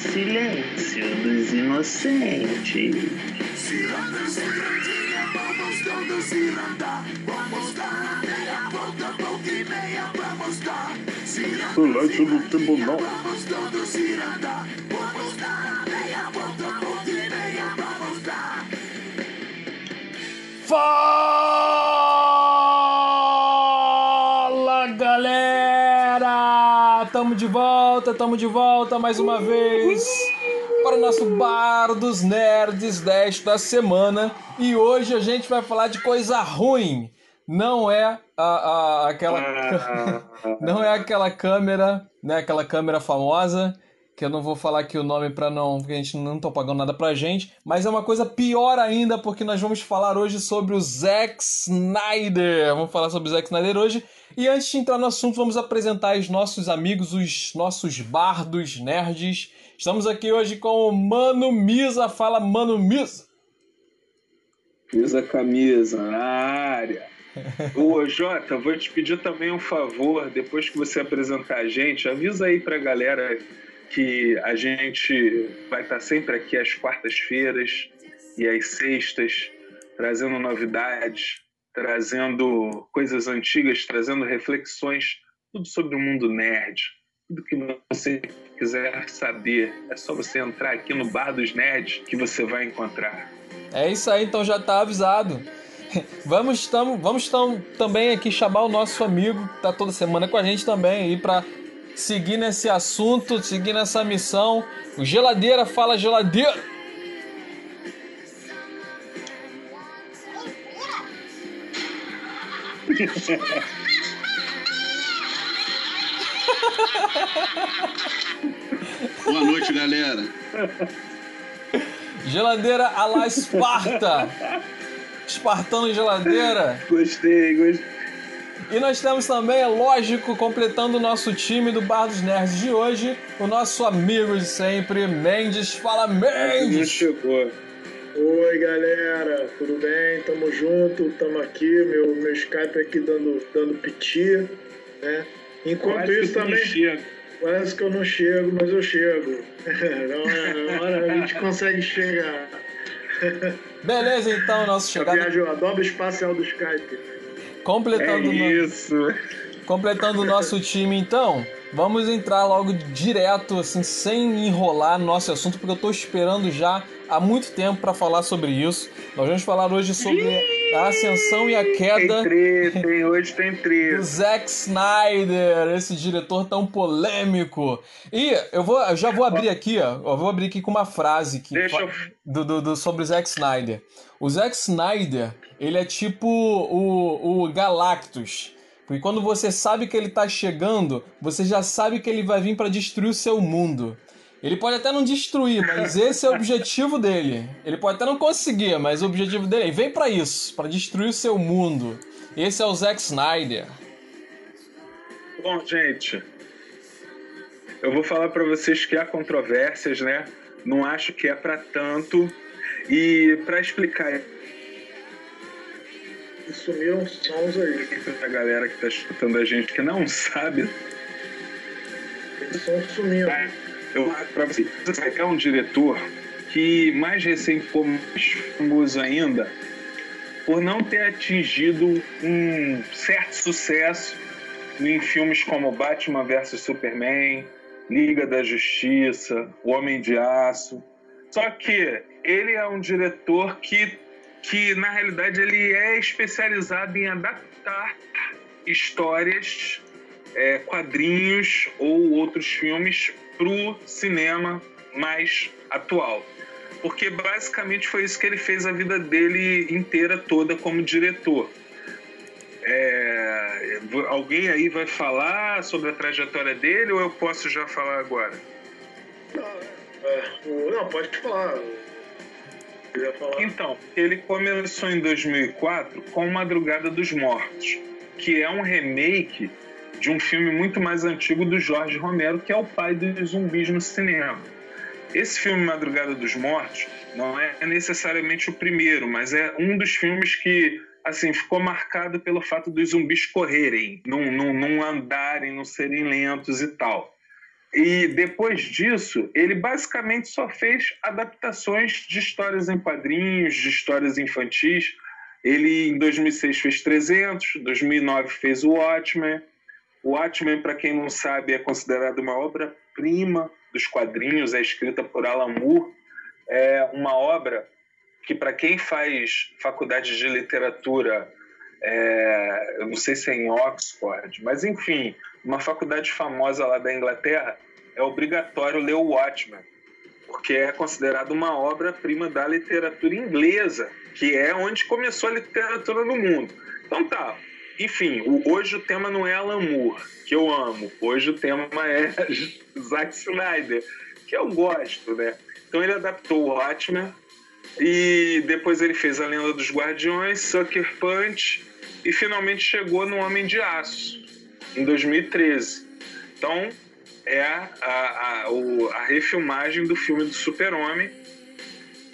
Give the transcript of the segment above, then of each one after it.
silêncio dos inocentes. Vamos todos ir andar, vamos dar meia volta, volta e meia, vamos dar. Silêncio no tribunal. Vamos todos ir andar, vamos dar meia volta, volta e meia, vamos dar. Fala volta, tamo de volta mais uma vez para o nosso Bar dos Nerds desta semana e hoje a gente vai falar de coisa ruim. Não é a, a- aquela não é aquela câmera, né? Aquela câmera famosa que eu não vou falar aqui o nome para não, porque a gente não tá pagando nada pra gente, mas é uma coisa pior ainda porque nós vamos falar hoje sobre o Zack Snyder. Vamos falar sobre o Zack Snyder hoje. E antes de entrar no assunto, vamos apresentar os nossos amigos, os nossos bardos nerds. Estamos aqui hoje com o Mano Misa. Fala, Mano Misa. Usa camisa na área. Ô, Jota, vou te pedir também um favor, depois que você apresentar a gente, avisa aí pra galera que a gente vai estar sempre aqui às quartas-feiras e às sextas, trazendo novidades, trazendo coisas antigas, trazendo reflexões, tudo sobre o mundo nerd. Tudo que você quiser saber, é só você entrar aqui no Bar dos Nerds que você vai encontrar. É isso aí, então já tá avisado. Vamos, tamo, vamos tam, também aqui chamar o nosso amigo que tá toda semana com a gente também aí pra seguir nesse assunto, seguir nessa missão. O Geladeira fala geladeira. Boa noite, galera. Geladeira a la Esparta. Espartano geladeira. Gostei, gostei. E nós temos também, é lógico, completando o nosso time do Bar dos Nerds de hoje, o nosso amigo de sempre, Mendes. Fala, Mendes! chegou. Oi galera, tudo bem? Tamo junto, tamo aqui, meu, meu Skype aqui dando, dando piti, né? Enquanto Quase isso também, chega. parece que eu não chego, mas eu chego. na, hora, a gente consegue chegar. Beleza, então, nosso A chegada. viagem, a dobra espacial do Skype. É Completando, no- isso. completando o nosso time, então, vamos entrar logo direto, assim, sem enrolar no nosso assunto, porque eu tô esperando já há muito tempo para falar sobre isso. Nós vamos falar hoje sobre a ascensão e a Tem queda treta, tem, hoje tem do treta. Zack Snyder, esse diretor tão polêmico. E eu vou, eu já vou abrir aqui, ó, eu vou abrir aqui com uma frase que eu- do, do- do- sobre o Zack Snyder. O Zack Snyder, ele é tipo o, o Galactus. Porque quando você sabe que ele tá chegando, você já sabe que ele vai vir para destruir o seu mundo. Ele pode até não destruir, mas esse é o objetivo dele. Ele pode até não conseguir, mas o objetivo dele ele vem para isso, para destruir o seu mundo. Esse é o Zack Snyder. Bom, gente, eu vou falar pra vocês que há controvérsias, né? Não acho que é pra tanto. E pra explicar sumiram sons aí. pra galera que tá escutando a gente que não sabe, Os sons sumiram. eu vou falar pra vocês. É um diretor que mais recente ficou mais famoso ainda por não ter atingido um certo sucesso em filmes como Batman vs Superman, Liga da Justiça, O Homem de Aço. Só que ele é um diretor que, que na realidade, ele é especializado em adaptar histórias, é, quadrinhos ou outros filmes para o cinema mais atual. Porque basicamente foi isso que ele fez a vida dele inteira toda como diretor. É, alguém aí vai falar sobre a trajetória dele ou eu posso já falar agora? É, o- não, pode falar. Então, ele começou em 2004 com Madrugada dos Mortos, que é um remake de um filme muito mais antigo do Jorge Romero, que é o pai dos zumbis no cinema. Esse filme Madrugada dos Mortos não é necessariamente o primeiro, mas é um dos filmes que assim ficou marcado pelo fato dos zumbis correrem, não, não, não andarem, não serem lentos e tal. E depois disso, ele basicamente só fez adaptações de histórias em quadrinhos, de histórias infantis. Ele, em 2006, fez 300, 2009 fez o Watchmen. O Watchmen, para quem não sabe, é considerado uma obra-prima dos quadrinhos, é escrita por Alan Moore. É uma obra que, para quem faz faculdade de literatura, é, eu não sei se é em Oxford, mas enfim, uma faculdade famosa lá da Inglaterra, é obrigatório ler o Watchmen, porque é considerado uma obra-prima da literatura inglesa, que é onde começou a literatura no mundo. Então tá, enfim, hoje o tema não é Alan Moore, que eu amo, hoje o tema é Zack Snyder, que eu gosto, né? Então ele adaptou o Watchmen, e depois ele fez A Lenda dos Guardiões, Sucker Punch e finalmente chegou no Homem de Aço, em 2013. Então, é a, a, a, a refilmagem do filme do Super-Homem.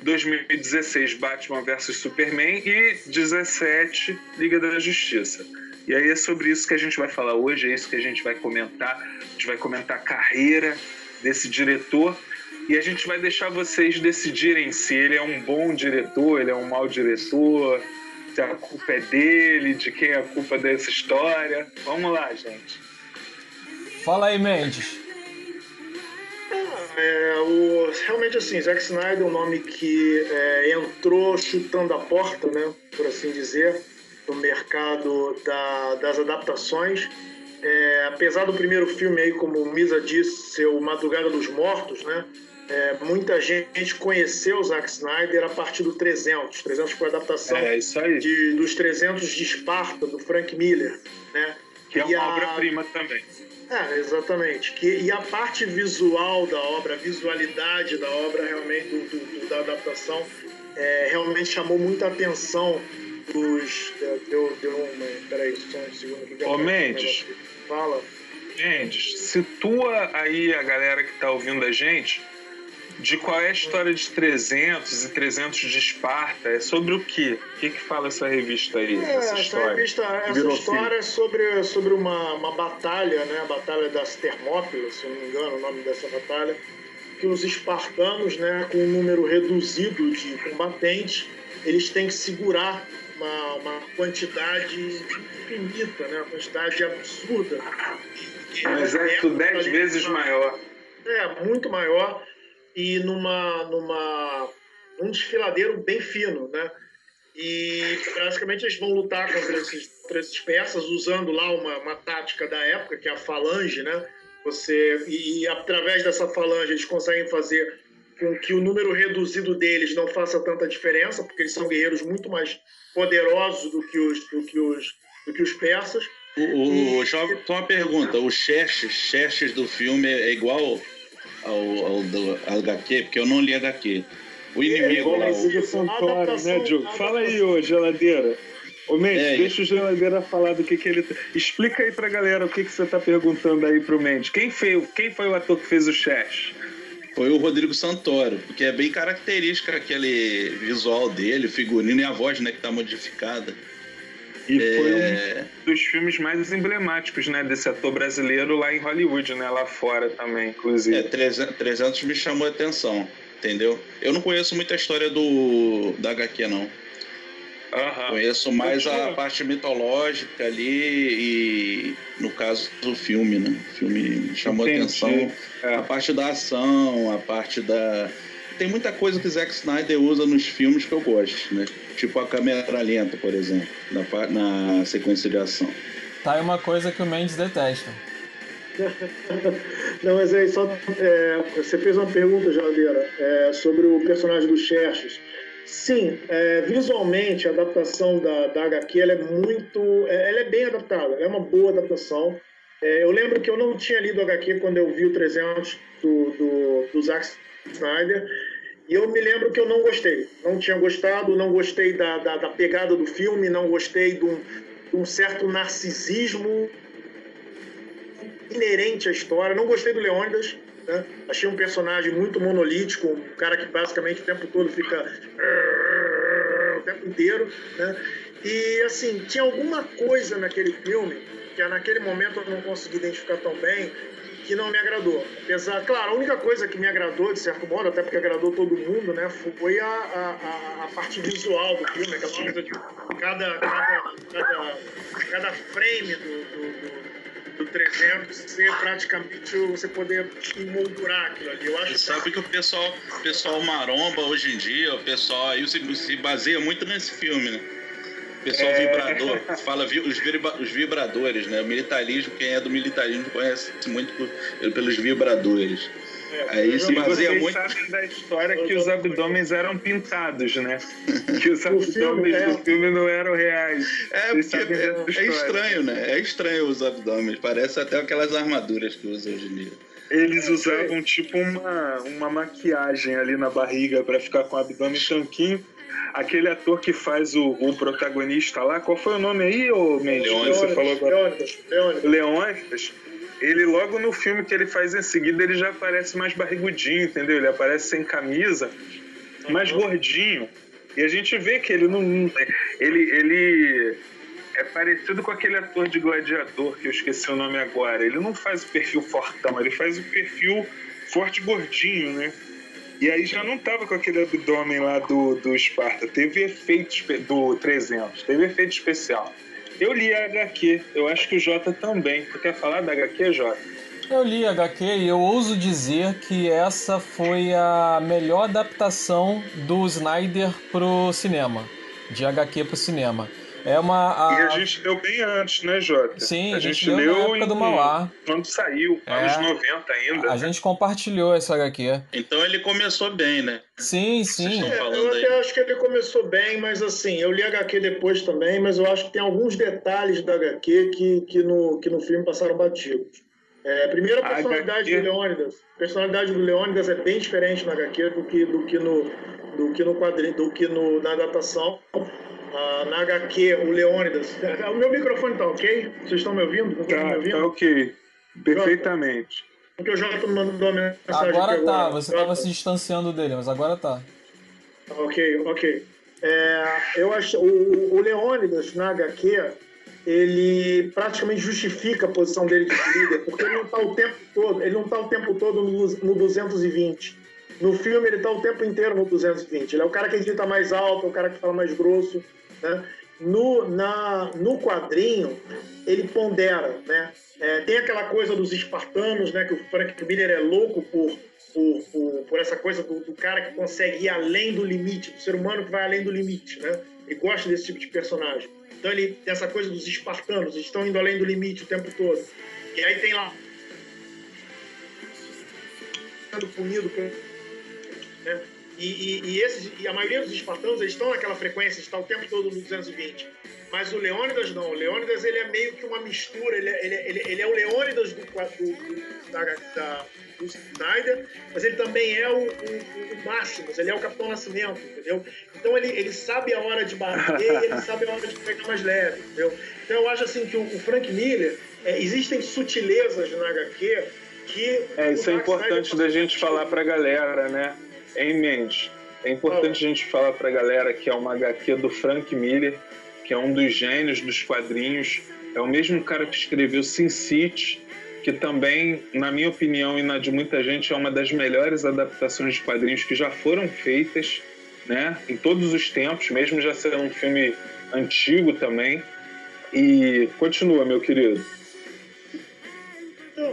2016, Batman vs Superman e 17, Liga da Justiça. E aí é sobre isso que a gente vai falar hoje, é isso que a gente vai comentar. A gente vai comentar a carreira desse diretor e a gente vai deixar vocês decidirem se ele é um bom diretor, ele é um mau diretor, se a culpa é dele, de quem é a culpa dessa história. Vamos lá, gente. Fala aí, Mendes. É, o, realmente assim, Zack Snyder é um nome que é, entrou chutando a porta, né, por assim dizer, no mercado da, das adaptações. É, apesar do primeiro filme aí, como o Misa disse, ser o Madrugada dos Mortos, né, é, muita gente conheceu o Zack Snyder a partir do 300. 300 foi a adaptação é, de, dos 300 de Esparta, do Frank Miller. Né? Que é uma a... obra-prima também. É, exatamente. Que, e a parte visual da obra, a visualidade da obra, realmente, do, do, do da adaptação, é, realmente chamou muita atenção dos. Deu, deu uma. Peraí, só um segundo aqui. Ô, Mendes. Fala. Mendes, situa aí a galera que está ouvindo a gente de qual é a história de 300 e 300 de Esparta. É sobre o quê? O que, que fala essa revista aí? É, essa, história? Revista, essa história é sobre, sobre uma, uma batalha, né? a Batalha das Termópilas, se eu não me engano o nome dessa batalha, que os espartanos, né, com um número reduzido de combatentes, eles têm que segurar uma, uma quantidade infinita, né, uma quantidade absurda. Um exército dez vezes maior. É, muito maior e numa, numa um desfiladeiro bem fino, né? E basicamente eles vão lutar contra esses, contra esses persas usando lá uma, uma tática da época, que é a falange, né? Você, e, e através dessa falange eles conseguem fazer com que o número reduzido deles não faça tanta diferença, porque eles são guerreiros muito mais poderosos do que os, do que os, do que os persas. O, o, e... Só uma pergunta, o Xerxes, Xerxes do filme é igual ao, ao do HQ, porque eu não li HQ. O inimigo é, lá. O... Santoro, né, Diogo? Fala aí, ô geladeira. Ô, Mendes, é, deixa o geladeira falar do que, que ele. Explica aí pra galera o que, que você tá perguntando aí pro Mendes. Quem foi, quem foi o ator que fez o Chess? Foi o Rodrigo Santoro, porque é bem característica aquele visual dele, o figurino e a voz, né, que tá modificada. E é... foi um dos filmes mais emblemáticos, né, desse ator brasileiro lá em Hollywood, né, lá fora também, inclusive. É, 300 me chamou a atenção, entendeu? Eu não conheço muita história do da HQ, não. Uhum. Conheço mais a parte mitológica ali e, no caso do filme, né? O filme me chamou Entendi. a atenção. É. A parte da ação, a parte da tem muita coisa que Zack Snyder usa nos filmes que eu gosto, né? Tipo a câmera lenta, por exemplo, na, na sequência de ação. Tá aí uma coisa que o Mendes detesta. Não, mas aí só. É, você fez uma pergunta, Jaladeira, é, sobre o personagem do Xerxes. Sim, é, visualmente a adaptação da, da HQ ela é muito. É, ela é bem adaptada, é uma boa adaptação. É, eu lembro que eu não tinha lido o HQ quando eu vi o 300 do, do, do Zack Snyder. E eu me lembro que eu não gostei. Não tinha gostado, não gostei da, da, da pegada do filme, não gostei de um, de um, certo narcisismo inerente à história. Não gostei do Leônidas. Né? Achei um personagem muito monolítico, um cara que basicamente o tempo todo fica. o tempo inteiro. Né? E assim, tinha alguma coisa naquele filme que naquele momento eu não consegui identificar tão bem, que não me agradou. Apesar, claro, a única coisa que me agradou, de certo modo, até porque agradou todo mundo, né, foi a, a, a parte visual do filme, aquela coisa de cada, cada, cada, cada frame do, do, do, do 300 ser praticamente você poder emoldurar aquilo ali. Eu acho sabe que o pessoal, pessoal maromba hoje em dia, o pessoal aí se, se baseia muito nesse filme, né? Pessoal é... vibrador, fala os, os, vibradores, né? O militarismo, quem é do militarismo conhece muito por, pelos vibradores. É, Aí se baseia muito. sabem da história que os abdômenes eram pintados, né? Que os abdômenes é. do filme não eram reais. É, porque é, é estranho, né? É estranho os abdômenes. Parece até aquelas armaduras que usam hoje em dia. Eles usavam tipo uma, uma maquiagem ali na barriga para ficar com o abdômen tanquinho aquele ator que faz o, o, protagonista lá, qual foi o nome aí, ô Mendes? Leônidas. Você falou agora. Leônidas. Leônidas. Leônidas. Ele logo no filme que ele faz em seguida, ele já aparece mais barrigudinho, entendeu? Ele aparece sem camisa, mais uhum. gordinho. E a gente vê que ele não. Ele, ele é parecido com aquele ator de gladiador, que eu esqueci o nome agora. Ele não faz o perfil fortão, ele faz o perfil forte gordinho, né? E aí já não tava com aquele abdômen lá do, do Esparta. Teve efeito do 300, teve efeito especial. Eu li a HQ, eu acho que o Jota também. Tu quer falar da HQ, Jota? Eu li a HQ e eu ouso dizer que essa foi a melhor adaptação do Snyder pro cinema. De HQ pro cinema. É uma. A... E a gente leu bem antes, né, Jota? Sim, a, a gente, gente leu, na época em... do Mauá. Quando saiu, é. anos 90 ainda. A né? gente compartilhou essa HQ. Então ele começou bem, né? Sim, sim. É, eu até aí. acho que ele começou bem, mas assim, eu li a HQ depois também, mas eu acho que tem alguns detalhes da HQ que, que, no, que no filme passaram batidos. É, primeiro, a personalidade HQ... do Leônidas. A personalidade do Leônidas é bem diferente na HQ do que, do que no do que no quadrinho, do que no, na adaptação uh, na HQ, o Leônidas. O meu microfone tá ok? Vocês estão me ouvindo? Tá, me ouvindo? tá ok. Perfeitamente. Porque o Jota mandou uma mensagem Agora tá, agora. você estava se distanciando dele, mas agora tá. Ok, ok. É, eu acho o, o Leônidas na HQ ele praticamente justifica a posição dele de líder, porque ele não está o tempo todo, ele não está o tempo todo no, no 220. No filme ele está o tempo inteiro no 220. Ele é o cara que grita mais alto, é o cara que fala mais grosso. Né? No, na, no quadrinho, ele pondera. Né? É, tem aquela coisa dos espartanos, né? que o Frank Miller é louco por, por, por, por essa coisa do, do, cara que consegue ir além do limite, do ser humano que vai além do limite. Né? Ele gosta desse tipo de personagem. Então ele tem essa coisa dos espartanos, eles estão indo além do limite o tempo todo. E aí tem lá sendo punido por né? E, e, e, esses, e a maioria dos espartanos eles estão naquela frequência, está o tempo todo no 220. Mas o Leônidas não. O Leônidas ele é meio que uma mistura. Ele é, ele é, ele, ele é o Leônidas do, do, da, da, do Snyder, mas ele também é o, o, o Máximos. Ele é o Capitão Nascimento, entendeu? Então ele, ele sabe a hora de bater e ele sabe a hora de pegar mais leve, entendeu? Então eu acho assim que o, o Frank Miller, é, existem sutilezas na HQ que. É, isso é importante da gente falar pra galera, né? Em mente. É importante a gente falar para a galera que é uma HQ do Frank Miller, que é um dos gênios dos quadrinhos. É o mesmo cara que escreveu Sin City, que também, na minha opinião e na de muita gente, é uma das melhores adaptações de quadrinhos que já foram feitas, né? Em todos os tempos, mesmo já sendo um filme antigo também. E continua, meu querido.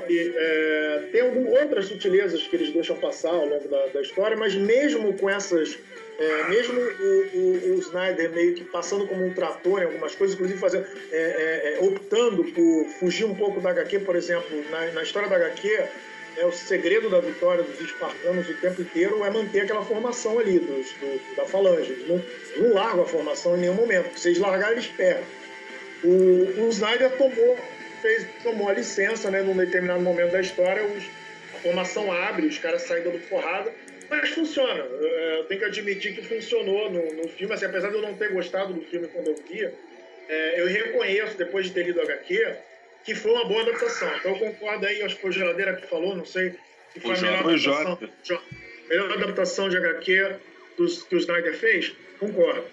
E, é, tem algumas outras sutilezas que eles deixam passar ao longo da, da história, mas mesmo com essas. É, mesmo o, o, o, Snyder meio que passando como um trator em algumas coisas, inclusive fazendo, é, é, é optando por fugir um pouco da HQ, por exemplo, na, na história da HQ, é, o segredo da vitória dos espartanos o tempo inteiro é manter aquela formação ali dos, do, da falange. Eles não, não largam a formação em nenhum momento. Se eles largarem, eles perdem. O, o Snyder tomou fez, tomou a licença, né, num determinado momento da história, os, a formação abre, os caras saem dando porrada, mas funciona. Eu tenho que admitir que funcionou no, no filme, assim, apesar de eu não ter gostado do filme quando eu via, é, eu reconheço, depois de ter lido o HQ, que foi uma boa adaptação. Então eu concordo aí, acho que foi o Geladeira que falou, não sei, que foi a melhor adaptação, melhor adaptação de HQ dos, que o Snyder fez, concordo.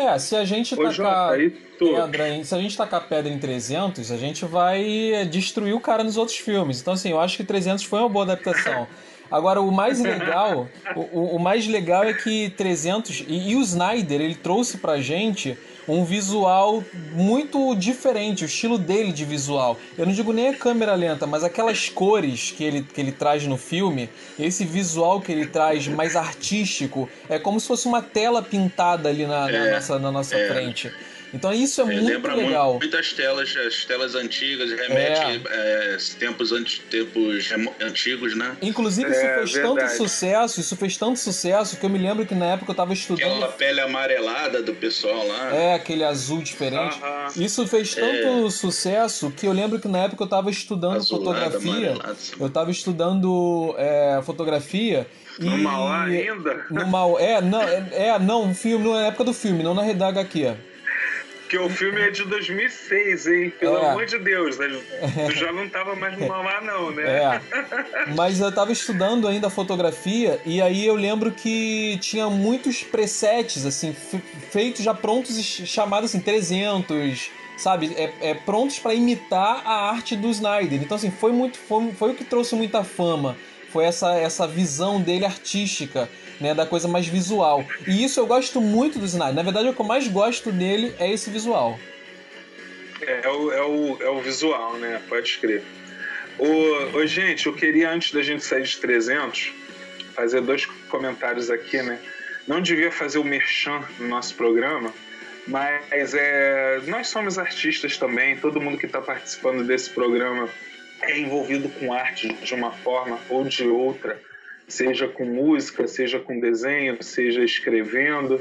É, se a gente Ô, tacar pedra em, se a gente tacar pedra em 300, a gente vai destruir o cara nos outros filmes. Então assim, eu acho que 300 foi uma boa adaptação. Agora, o mais legal, o, o, mais legal é que 300 e, e, o Snyder, ele trouxe pra gente um visual muito diferente, o estilo dele de visual. Eu não digo nem a câmera lenta, mas aquelas cores que ele, que ele traz no filme, esse visual que ele traz mais artístico, é como se fosse uma tela pintada ali na, na é, nossa, na nossa é. frente. Então isso é, é muito lembra legal. Muitas telas, as telas antigas, remete é. é, tempos, anti, tempos antigos, né? Inclusive isso é, fez verdade. tanto sucesso, isso fez tanto sucesso que eu me lembro que na época eu estava estudando. Aquela pele amarelada do pessoal lá. É, aquele azul diferente. Uh -huh. Isso fez tanto é. sucesso que eu lembro que na época eu estava estudando Azulada, fotografia. Eu estava estudando é, fotografia. No e... Mauá ainda? No Mauá, é, não, é, é, não, filme, na época do filme, não na Redaga aqui. Porque o filme é de 2006, hein? Pelo é. amor de Deus. Né? Tu já não tava mais no mamá, não, né? É. Mas eu tava estudando ainda fotografia e aí eu lembro que tinha muitos presets, assim, feitos já prontos e chamados assim, 300, sabe? É, é prontos para imitar a arte do Snyder. Então, assim, foi muito. Foi, foi o que trouxe muita fama. Foi essa, essa visão dele artística né, da coisa mais visual. E isso eu gosto muito do Snyder. Na verdade, o que eu mais gosto dele é esse visual. É, é o, é o, é o visual, né? Pode escrever. Ô, ô, gente, eu queria, antes da gente sair de 300, fazer dois comentários aqui, né? Não devia fazer o merchan no nosso programa, mas é, nós somos artistas também, todo mundo que está participando desse programa é envolvido com arte de uma forma ou de outra seja com música, seja com desenho, seja escrevendo.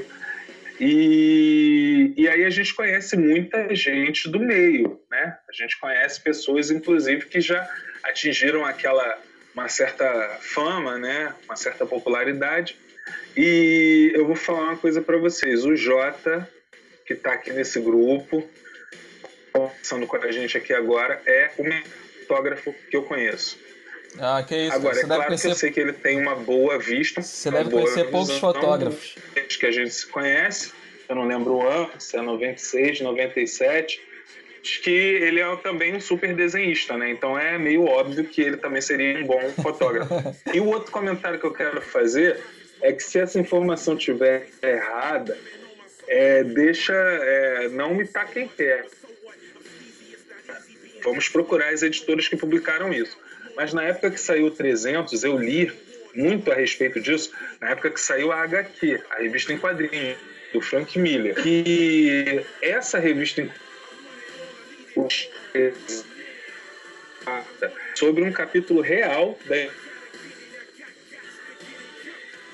E, e aí a gente conhece muita gente do meio, né? A gente conhece pessoas, inclusive, que já atingiram aquela uma certa fama, né? Uma certa popularidade. E eu vou falar uma coisa para vocês. O Jota, que está aqui nesse grupo, conversando com a gente aqui agora, é o fotógrafo que eu conheço. Ah, que isso. Agora, você é claro conhecer... que eu sei que ele tem uma boa vista. Você deve conhecer poucos fotógrafos. Que a gente se conhece, eu não lembro o ano, se é 96, 97. Acho que ele é também um super desenhista, né? Então é meio óbvio que ele também seria um bom fotógrafo. e o outro comentário que eu quero fazer é que se essa informação tiver errada, é, deixa, é, não me taquem pé. Vamos procurar as editoras que publicaram isso. Mas na época que saiu 300, eu li muito a respeito disso, na época que saiu a HQ, a revista em quadrinhos, do Frank Miller. E essa revista em sobre um capítulo real da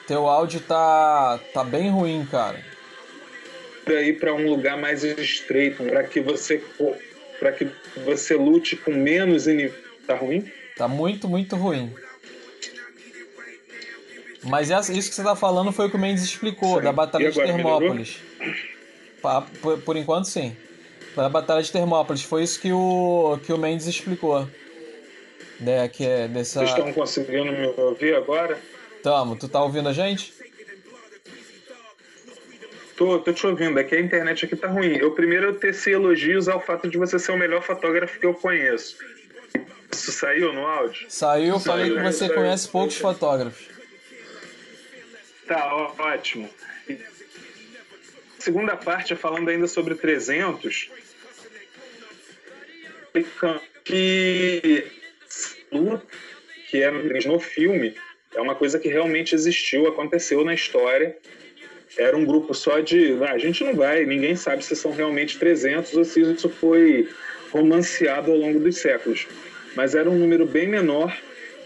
Teu áudio tá tá bem ruim, cara. Ir para um lugar mais estreito, para que você para que você lute com menos inimigo. Tá ruim? Tá muito, muito ruim. Mas isso que você tá falando foi o que o Mendes explicou, sim. da Batalha de Termópolis. Por, por, enquanto, sim. Da Batalha de Termópolis. Foi isso que o, que o Mendes explicou. Né, que é dessa... Vocês estão conseguindo me ouvir agora? Tamo. Tu tá ouvindo a gente? Tô, tô te ouvindo. É que a internet aqui tá ruim. Eu primeiro eu teci elogios ao fato de você ser o melhor fotógrafo que eu conheço. Isso saiu no áudio? Saiu, falei que você saiu, conhece poucos fotógrafos. Tá, ótimo. Segunda parte é falando ainda sobre 300. Que que é no filme é uma coisa que realmente existiu, aconteceu na história. Era um grupo só de. Ah, a gente não vai, ninguém sabe se são realmente 300 ou se isso foi romanceado ao longo dos séculos mas era um número bem menor.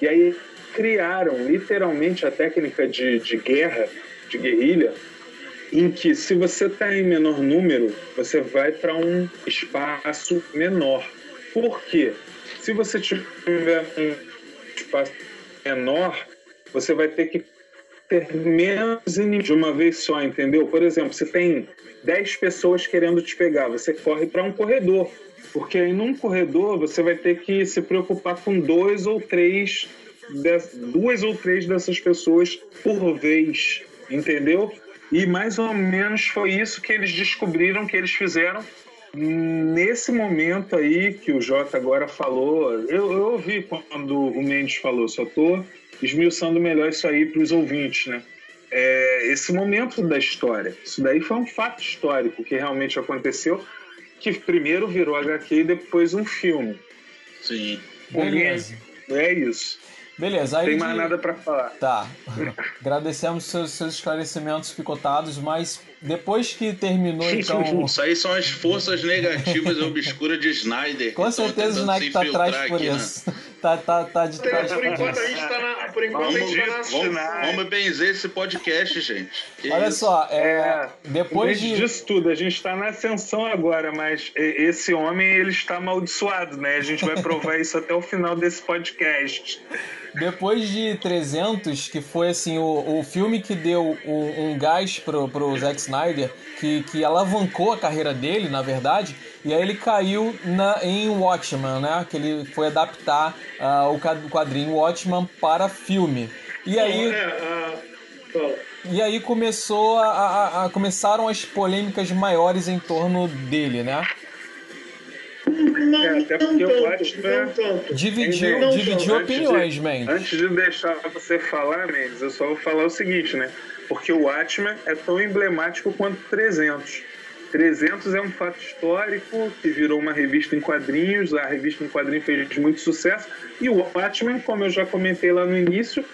E aí criaram literalmente a técnica de, de guerra, de guerrilha, em que se você está em menor número, você vai para um espaço menor. Por quê? Se você tiver um espaço menor, você vai ter que ter menos inimigos de uma vez só, entendeu? Por exemplo, se tem 10 pessoas querendo te pegar, você corre para um corredor. Porque aí num corredor você vai ter que se preocupar com dois ou três, duas ou três dessas pessoas por vez, entendeu? E mais ou menos foi isso que eles descobriram que eles fizeram nesse momento aí que o Jota agora falou. Eu, eu ouvi quando o Mendes falou, só tô esmiuçando melhor isso aí para os ouvintes, né? É, esse momento da história. Isso daí foi um fato histórico que realmente aconteceu, que primeiro virou HQ e depois um filme. Sim. Beleza. É isso. Beleza. Aí Tem de- mais nada para falar. Tá. Agradecemos seus, seus esclarecimentos picotados, mas depois que terminou, então. Isso aí são as forças negativas e obscuras de Snyder. Com certeza o Snyder tá atrás por né? isso. Tá, tá, tá de trás por enquanto disso. a gente tá na. Por enquanto a Vamos, gente tá na vamos, vamos benzer esse podcast, gente. Que Olha isso? só, é, É, depois de. disso tudo, a gente está na ascensão agora, mas esse homem ele está amaldiçoado, né? A gente vai provar isso até o final desse podcast. Depois de 300, que foi assim o, o filme que deu um, um gás pro, pro Zack Snyder, que, que alavancou a carreira dele, na verdade, e aí ele caiu na, em Watchmen, né? Que ele foi adaptar ah, o quadrinho Watchmen para filme. E aí, É, a- fala. e aí começou a, a- a- começaram as polêmicas maiores em torno dele, né? Não, É, até porque o tanto. Dividiu, dividiu antes de- opiniões, man. Antes de deixar você falar, Mendes, eu só vou falar o seguinte, né? Porque o Watchmen é tão emblemático quanto 300. 300 é um fato histórico que virou uma revista em quadrinhos, a revista em quadrinhos fez muito sucesso, e o Watchmen, como eu já comentei lá no início,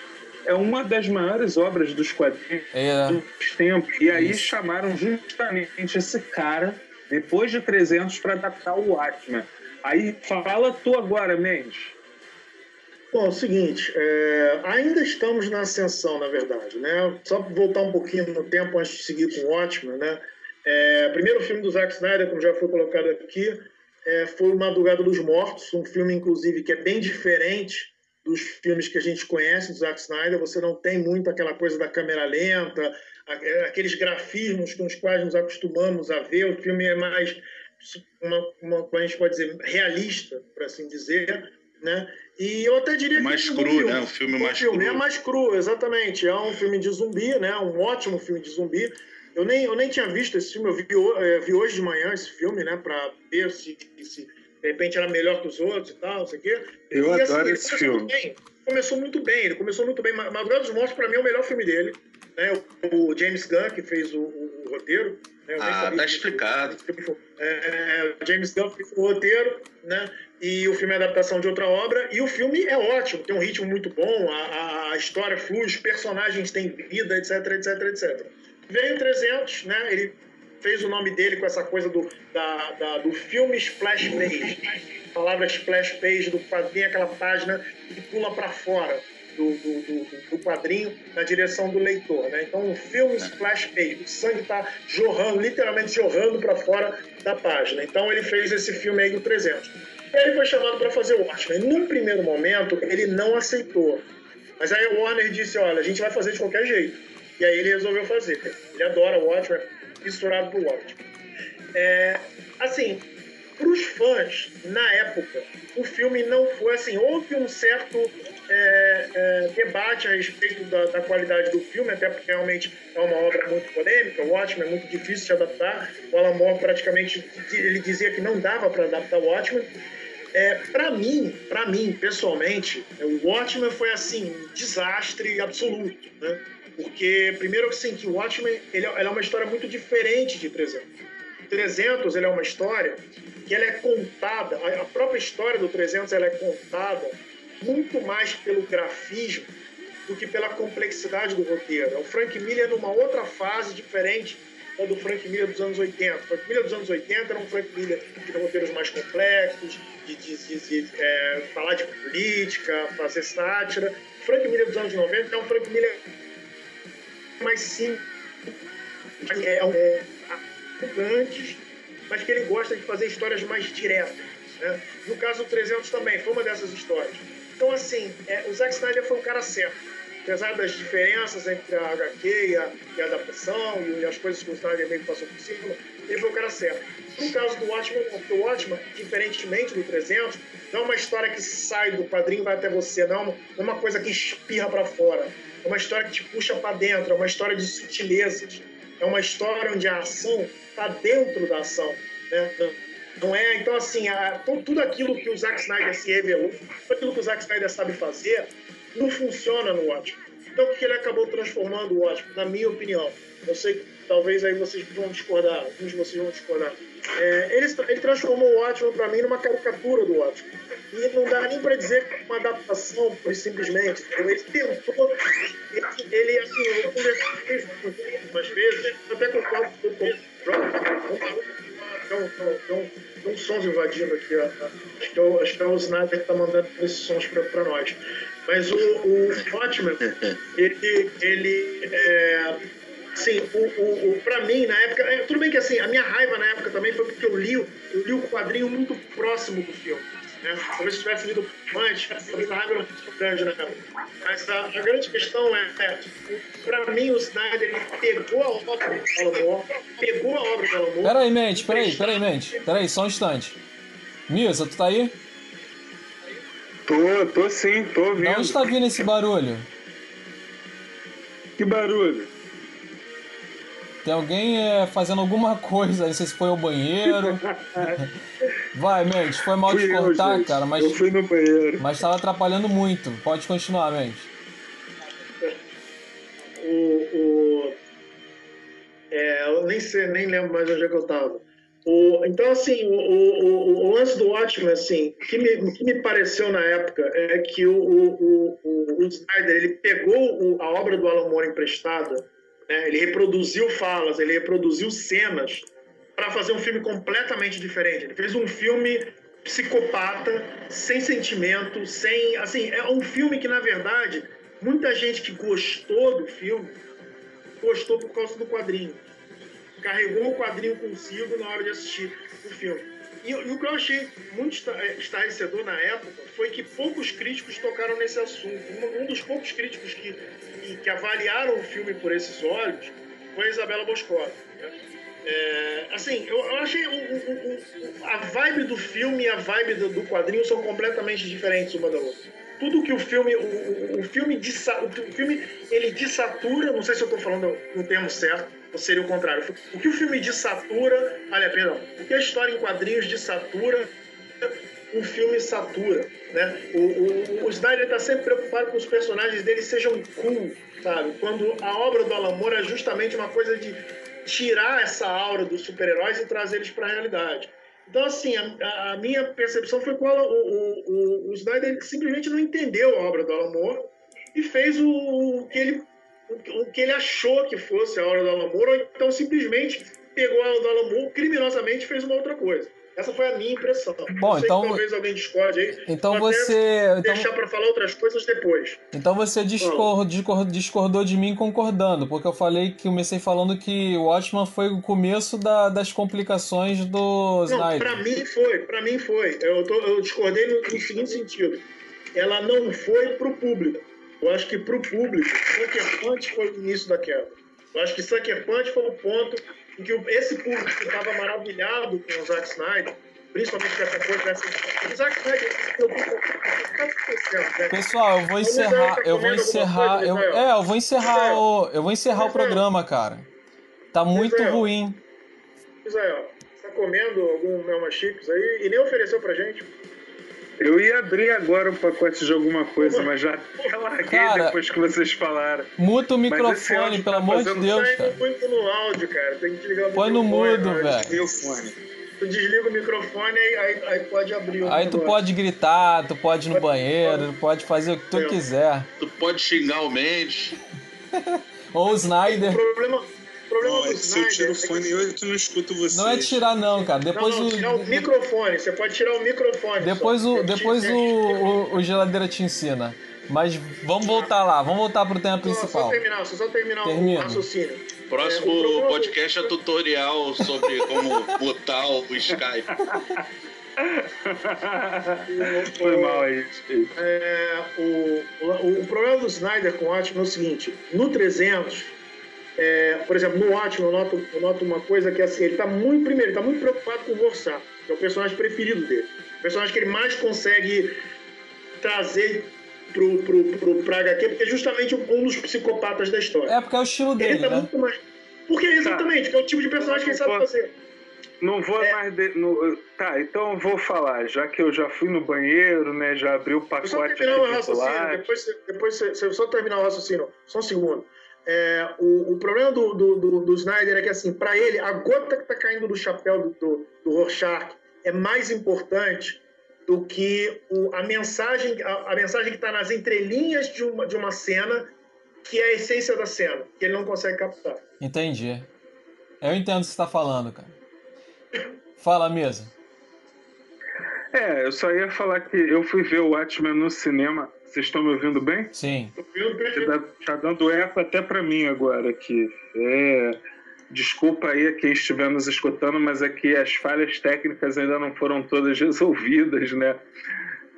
é uma das maiores obras dos quadrinhos É, dos tempos. E aí Isso. chamaram justamente esse cara, depois de 300, para adaptar o Watchmen. Aí fala tu agora, Mendes. Bom, é o seguinte, é, ainda estamos na ascensão, na verdade, né? Só voltar um pouquinho no tempo antes de seguir com o Watchmen, né? É, primeiro filme do Zack Snyder, como já foi colocado aqui, é, foi o Madrugada dos Mortos, um filme, inclusive, que é bem diferente dos filmes que a gente conhece do Zack Snyder. Você não tem muito aquela coisa da câmera lenta, é, aqueles grafismos com os quais nos acostumamos a ver. O filme é mais, uma, uma, a gente pode dizer, realista, por assim dizer, né? E eu até diria É mais que um cru, filme. né? Um filme O mais filme cru. é mais cru, exatamente. É um filme de zumbi, né? Um ótimo filme de zumbi. Eu nem, eu nem tinha visto esse filme, eu vi, ho- eh, vi hoje de manhã esse filme, né? Pra ver se, se de repente era melhor que os outros e tal, não sei o quê. Eu E, assim, adoro ele esse filme. bem. Começou muito bem, ele começou muito bem. Ma- Madrugada dos Mortos, pra mim, é o melhor filme dele. Né? O, o James Gunn, que fez o, o- o roteiro. Né? Eu Ah, tá explicado. É, o James Gunn fez o roteiro, né? E o filme é adaptação de outra obra. E o filme é ótimo, tem um ritmo muito bom, a, a- história flui, os personagens têm vida, etc, etc, etc. Veio 300, né? Ele fez o nome dele com essa coisa do, da, da- do filme Splash Page. A palavra Splash Page do quadrinho, aquela página que pula para fora do, do, do- do quadrinho na direção do leitor. Né? Então, o filme Splash Page, o sangue está jorrando, literalmente jorrando para fora da página. Então, ele fez esse filme aí do 300. Ele foi chamado para fazer o Watchmen. Num primeiro momento, ele não aceitou. Mas aí o Warner disse, olha, a gente vai fazer de qualquer jeito. E aí ele resolveu fazer. Ele adora o Watchmen, é fissurado por Watchmen. É, assim, para os fãs, na época, o filme não foi assim. Houve um certo é, é, debate a respeito da, da qualidade do filme, até porque realmente é uma obra muito polêmica. O Watchmen é muito difícil de adaptar. O Alan Moore praticamente ele dizia que não dava para adaptar o Watchmen. É, para mim, para mim, pessoalmente, o Watchmen foi assim um desastre absoluto, né? Porque primeiro assim que o Watchmen ele, é- é uma história muito diferente de 300. 300 ele é uma história que ela é contada, a própria história do 300 ela é contada muito mais pelo grafismo do que pela complexidade do roteiro. É o Frank Miller numa outra fase diferente da do Frank Miller dos anos 80. O Frank Miller dos anos 80 era um Frank Miller de roteiros mais complexos, de, de- de- de, é, falar de política, fazer sátira. O Frank Miller dos anos 90 é um Frank Miller mais simples, é, um- é, antes, mas que ele gosta de fazer histórias mais diretas. Né? No caso do 300 também, foi uma dessas histórias. Então, assim, é, o Zack Snyder foi o cara certo. Apesar das diferenças entre a HQ e a, e a adaptação e as coisas que o Snyder meio que passou por cima, ele foi o cara certo. No caso do Watchmen, o Watchmen, diferentemente do 300, não é uma história que sai do quadrinho e vai até você, não, é uma coisa que espirra para fora. É uma história que te puxa para dentro, é uma história de sutilezas. é uma história onde a ação está dentro da ação. Né? Não é, então assim, a, tudo aquilo que o Zack Snyder se revelou, tudo que o Zack Snyder sabe fazer, não funciona no Watchmen. Então o que ele acabou transformando o Watchmen, na minha opinião? Eu sei que talvez aí vocês vão discordar, alguns de vocês vão discordar. É, ele, ele, transformou o Watchmen para mim numa caricatura do Watchmen. E não dá nem para dizer que é uma adaptação, simplesmente. Ele tentou, sons invadindo aqui. Ó. Acho, que é o, acho que é o Sniper que está mandando esses sons para nós. Mas o, o Watchmen, ele, ele é, Sim, o, o, o, pra mim, na época. É, tudo bem que assim, a minha raiva na época também foi porque eu li, eu li o quadrinho muito próximo do filme. Né? Talvez se tivesse lido antes, talvez a raiva não fosse grande na época. Mas a, a, grande questão é, é pra mim, o Snyder ele pegou a obra do Alan pegou a obra do Alan Moore. Peraí, mente, peraí, peraí, mente. Peraí, só um instante. Misa, tu tá aí? Tô, tô sim, tô ouvindo. De onde tá vindo esse barulho? Que barulho? Tem alguém é, fazendo alguma coisa, não sei se foi ao banheiro. Vai, Mente, foi mal fui de cortar, eu, cara, mas. Eu fui no banheiro. Mas tava atrapalhando muito. Pode continuar, Mente. O. o é, eu nem sei, nem lembro mais onde é que eu tava. O, então, assim, o, o, o, lance do Watchmen, assim, o que me, que me pareceu na época é que o, o, o, o Snyder, ele pegou a obra do Alan Moore emprestada né? Ele reproduziu falas, ele reproduziu cenas para fazer um filme completamente diferente. Ele fez um filme psicopata, sem sentimento, sem. Assim, é um filme que, na verdade, muita gente que gostou do filme gostou por causa do quadrinho. Carregou o quadrinho consigo na hora de assistir o filme. E, e o que eu achei muito é, estarrecedor na época foi que poucos críticos tocaram nesse assunto. Um, um dos poucos críticos que que, que avaliaram o filme por esses olhos foi a Isabela Boscov. Né? É, assim, eu, eu achei o, o, o, a vibe do filme e a vibe do, do, quadrinho são completamente diferentes uma da outra. Tudo que o filme, o, o filme, o filme ele desatura, não sei se eu estou falando no termo certo, ou seria o contrário. O que o filme desatura, olha, perdão, o que a história em quadrinhos desatura, o filme satura. Né? O, o, o Snyder está sempre preocupado com os personagens dele sejam cool, sabe? Quando a obra do Alan Moore é justamente uma coisa de tirar essa aura dos super-heróis e trazer eles para a realidade. Então, assim, a, a, minha percepção foi que o, o, o, Snyder simplesmente não entendeu a obra do Alan Moore e fez o, o que ele o que ele achou que fosse a obra do Alan Moore, ou então simplesmente pegou a do Alan Moore, criminosamente fez uma outra coisa. Essa foi a minha impressão. Bom, então. talvez alguém discorde aí. Então você. Então... Deixar para falar outras coisas depois. Então você discordou, discordou de mim concordando, porque eu falei que comecei falando que o Watchman foi o começo da, das complicações do Snyder. Para mim foi, para mim foi. Eu, tô, eu discordei no, no, seguinte sentido: ela não foi para o público. Eu acho que para o público, Sucker Punch foi o início da queda. Eu acho que Sucker Punch foi o ponto em que esse público que estava maravilhado com o Zack Snyder, principalmente dessa coisa dessa. O Zack Snyder, eu né? Pessoal, eu vou encerrar, eu vou encerrar, eu, é, eu vou encerrar o, eu vou encerrar o programa, cara. Tá muito ruim. Israel, tá comendo algum Melma Chips aí e nem ofereceu pra gente? Eu ia abrir agora um pacote de alguma coisa, mas já larguei cara, depois que vocês falaram. Muta o microfone, pelo tá amor de Deus, cara. Muito no áudio, cara. Tem que desligar o Põe no mudo, velho. Tu desliga o microfone e aí, aí pode abrir o Aí tu pode gritar, tu pode ir no banheiro, tu pode fazer o que tu quiser. Tu pode xingar o Mendes. Ou o Snyder. O problema, problema não, do se eu tiro o fone hoje, tu não escuto você. Não é tirar, não, cara. Depois não, não, o. Tirar o microfone, você pode tirar o microfone. Depois só. o, depois o, o, o, geladeira te ensina. Mas vamos voltar lá, vamos voltar pro tema principal. Só terminar, só terminar Termina. o raciocínio. Próximo é, podcast é tutorial sobre como botar o Skype. Foi mal aí. É, o, o, o, problema do Snyder com o Atman é o seguinte: no 300, é, por exemplo, no Watchmen eu noto, eu noto uma coisa que é assim, ele está muito, primeiro, ele tá muito preocupado com o Rorschach, que é o personagem preferido dele. O personagem que ele mais consegue trazer pro, pro, pro, pra HQ, porque é justamente um dos psicopatas da história. É porque é o estilo dele, ele tá né? Muito mais, Porque exatamente, tá. que é o tipo de personagem que ele sabe fazer. Não vou é. mais. De, no, tá, então eu vou falar, já que eu já fui no banheiro, né? Já abri o pacote. Só terminar o raciocínio, depois, depois você, só terminar o raciocínio, só um segundo. É, o, o problema do, do, do, do, Snyder é que, assim, para ele, a gota que está caindo do chapéu do, do, do Rorschach é mais importante do que o, a mensagem a, a mensagem que está nas entrelinhas de uma, de uma cena, que é a essência da cena, que ele não consegue captar. Entendi. Eu entendo o que você está falando, cara. Fala mesmo. É, eu só ia falar que eu fui ver o Watchmen no cinema. Vocês estão me ouvindo bem? Sim. Tá, tá dando eco até para mim agora aqui. É, desculpa aí a quem estiver nos escutando, mas aqui é as falhas técnicas ainda não foram todas resolvidas, né?